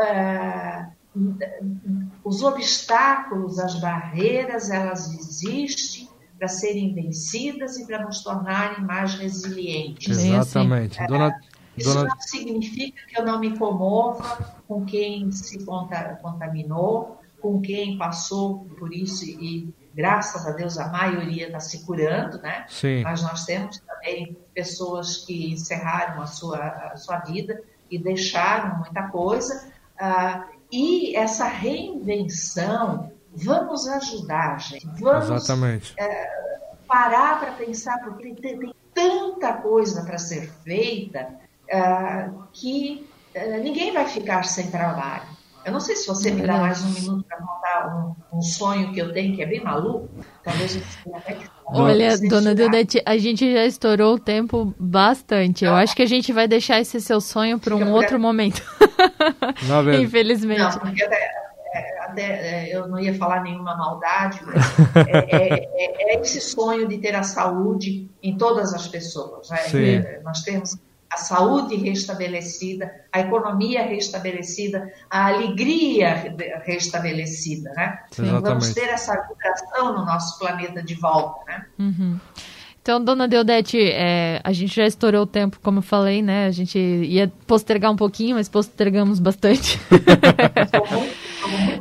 é, os obstáculos, as barreiras, elas existem para serem vencidas e para nos tornarem mais resilientes. Exatamente. Dona, Isso dona, não significa que eu não me comova com quem se conta- contaminou, com quem passou por isso e, graças a Deus, a maioria está se curando, né? sim, Mas nós temos também pessoas que encerraram a sua, a sua vida e deixaram muita coisa. ah, e essa reinvenção, vamos ajudar, gente. Vamos exatamente. parar para pensar, porque tem, tem tanta coisa para ser feita ah, que ah, ninguém vai ficar sem trabalho. Eu não sei se você me dá mais um minuto para contar um, um sonho que eu tenho que é bem maluco. Talvez eu tenha até que Olha, dona Deodete, a gente já estourou o tempo bastante. Eu acho que a gente vai deixar esse seu sonho para um Fica outro momento, verdade, infelizmente. Não, porque até, é, até, é, eu não ia falar nenhuma maldade, mas é, é- é- é esse sonho de ter a saúde em todas as pessoas. né? Nós temos a saúde restabelecida, a economia restabelecida, a alegria re- restabelecida, né? Sim. Vamos Exatamente. ter essa vibração no nosso planeta de volta, né? Uhum. Então, dona Deodete, é, a gente já estourou o tempo, como eu falei, né? A gente ia postergar um pouquinho, mas postergamos bastante.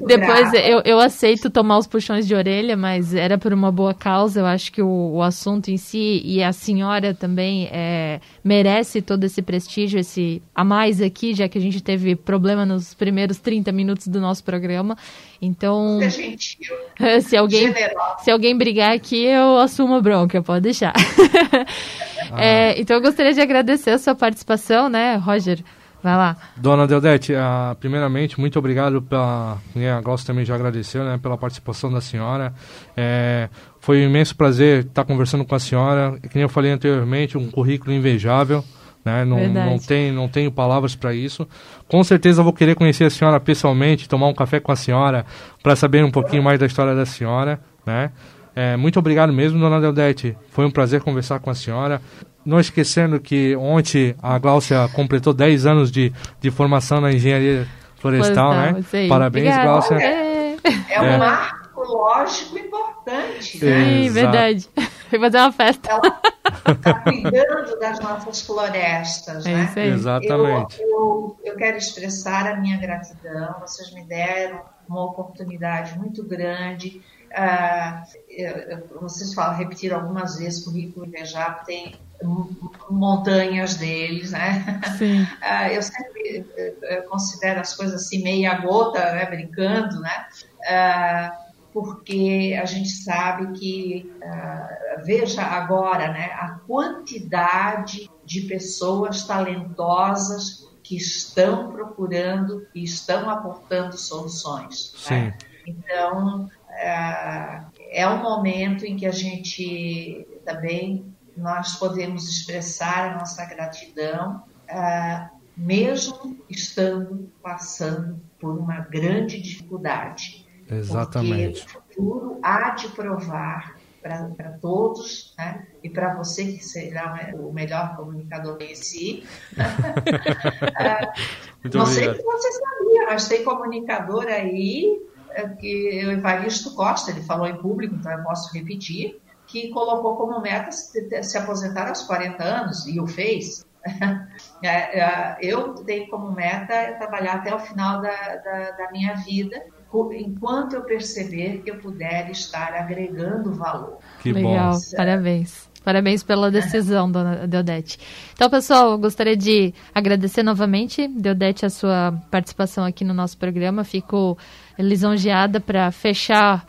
Depois eu, eu aceito tomar os puxões de orelha, mas era por uma boa causa. Eu acho que o, o assunto em si e a senhora também é, merece todo esse prestígio, esse a mais aqui, já que a gente teve problema nos primeiros 30 minutos do nosso programa. Então, Muito gentil, se alguém generosa. se alguém brigar aqui, eu assumo a bronca, pode deixar. É, então, eu gostaria de agradecer a sua participação, né, Roger? Vai lá. Dona Deodete, ah, primeiramente, muito obrigado pela. né, a também já agradeceu né, pela participação da senhora. É, foi um imenso prazer estar conversando com a senhora. Que nem eu falei anteriormente, um currículo invejável. Né, não, Verdade. não, tem, não tenho palavras para isso. Com certeza vou querer conhecer a senhora pessoalmente, tomar um café com a senhora, para saber um pouquinho mais da história da senhora. Né? É, muito obrigado mesmo, dona Deodete. Foi um prazer conversar com a senhora. Não esquecendo que ontem a Gláucia completou 10 anos de, de formação na engenharia florestal, né? isso aí. Parabéns, Obrigada. Gláucia. É, É um É. marco lógico importante, né? sim, Exato. verdade. Vai fazer uma festa. Ela está cuidando das nossas florestas, É né? isso aí. Exatamente. Eu, eu, eu quero expressar a minha gratidão. Vocês me deram uma oportunidade muito grande. Ah, eu- eu- vocês falam, repetiram algumas vezes, currículo invejável tem montanhas deles, né? Sim. Ah, eu sempre eh, eh, considero as coisas assim meia gota, né, brincando, né? Ah, porque a gente sabe que ah, veja agora, né, a quantidade de pessoas talentosas que estão procurando e estão aportando soluções. né? Sim. Então, ah, é um momento em que a gente também nós podemos expressar a nossa gratidão, ah, mesmo estando passando por uma grande dificuldade. Exatamente. Porque o futuro há de provar para todos, né? e para você que será o melhor comunicador em si. Muito Não sei se você sabia, mas tem comunicador aí, é, que o Evaristo Costa, ele falou em público, então eu posso repetir, que colocou como meta se, se aposentar aos 40 anos, e o fez. É, é, Eu tenho como meta trabalhar até o final da, da, da minha vida, enquanto eu perceber que eu puder estar agregando valor. Que Legal, bom. parabéns. Parabéns pela decisão, dona Deodete. Então, pessoal, eu gostaria de agradecer novamente, Deodete, a sua participação aqui no nosso programa. Fico lisonjeada para fechar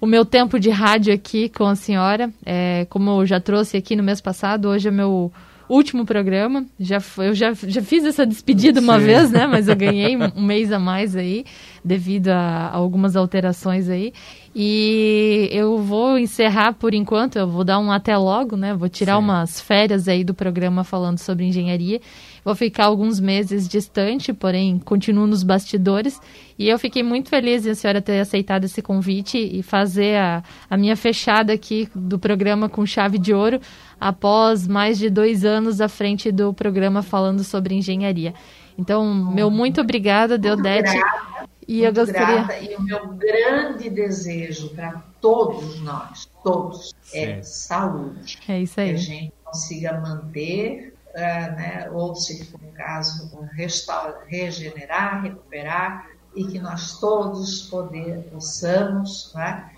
o meu tempo de rádio aqui com a senhora. É, como eu já trouxe aqui no mês passado, hoje é meu último programa. Já, eu já, já fiz essa despedida uma Sim. vez, né? Mas eu ganhei um, um mês a mais aí, devido a, a algumas alterações aí. E eu vou encerrar por enquanto, eu vou dar um até logo, né? Vou tirar Sim. umas férias aí do programa falando sobre engenharia. Vou ficar alguns meses distante, porém continuo nos bastidores. E eu fiquei muito feliz em a senhora ter aceitado esse convite e fazer a, a minha fechada aqui do programa com chave de ouro, após mais de dois anos à frente do programa falando sobre engenharia. Então, meu muito obrigada, Deodete. E eu gostaria. Grata, e o meu grande desejo para todos nós, todos, é Sim. é saúde. É isso aí. Que a gente consiga manter, né, ou se for um caso, regenerar, recuperar, e que nós todos poder, possamos né,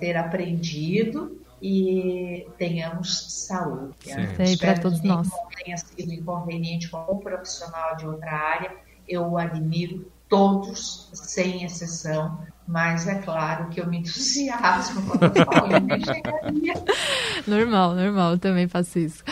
ter aprendido e tenhamos saúde. Sim. Isso para todos nós. Não tenha sido inconveniente com um profissional de outra área, eu o admiro todos, sem exceção, mas é claro que eu me entusiasmo quando eu falo em engenharia. Normal, normal, eu também faço isso.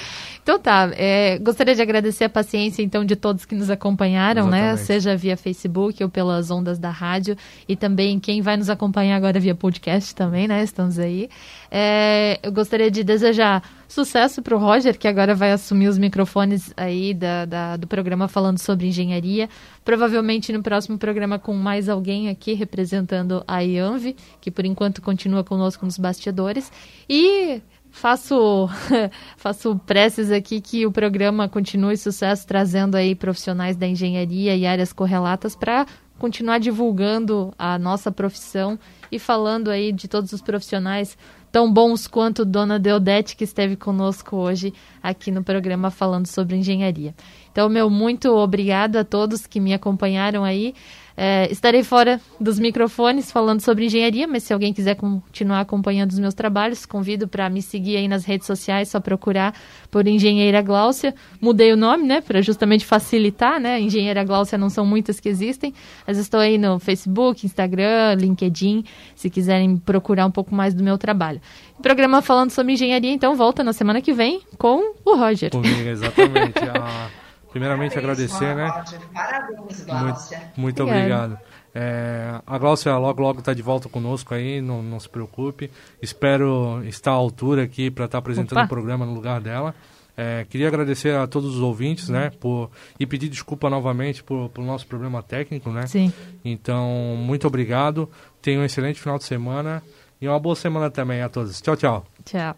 Então tá, é, gostaria de agradecer a paciência então de todos que nos acompanharam, né? Exatamente. né? Seja via Facebook ou pelas ondas da rádio e também quem vai nos acompanhar agora via podcast também, né? Estamos aí. É, eu gostaria de desejar sucesso para o Roger, que agora vai assumir os microfones aí da, da, do programa falando sobre engenharia. Provavelmente no próximo programa com mais alguém aqui representando a IANV, que por enquanto continua conosco nos bastidores. E faço, faço preces aqui que o programa continue sucesso, trazendo aí profissionais da engenharia e áreas correlatas para continuar divulgando a nossa profissão e falando aí de todos os profissionais tão bons quanto Dona Deodete, que esteve conosco hoje aqui no programa falando sobre engenharia. Então, meu muito obrigado a todos que me acompanharam aí. É, estarei fora dos microfones falando sobre engenharia, mas se alguém quiser continuar acompanhando os meus trabalhos, convido para me seguir aí nas redes sociais, só procurar por Engenheira Gláucia. Mudei o nome, né, para justamente facilitar, né? Engenheira Gláucia não são muitas que existem, mas estou aí no Facebook, Instagram, LinkedIn, se quiserem procurar um pouco mais do meu trabalho. O programa falando sobre engenharia, então, volta na semana que vem com o Roger. Comigo, exatamente. Ah, primeiramente Parabéns, agradecer, né? Parabéns, Glaucia. Muito, muito obrigado. É, a Glaucia logo logo está de volta conosco aí, não, não se preocupe. Espero estar à altura aqui para estar tá apresentando o programa no lugar dela. É, queria agradecer a todos os ouvintes, né, por e pedir desculpa novamente por, por nosso problema técnico, né? Sim. Então, muito obrigado. Tenha um excelente final de semana e uma boa semana também a todos. Tchau, tchau. Tchau.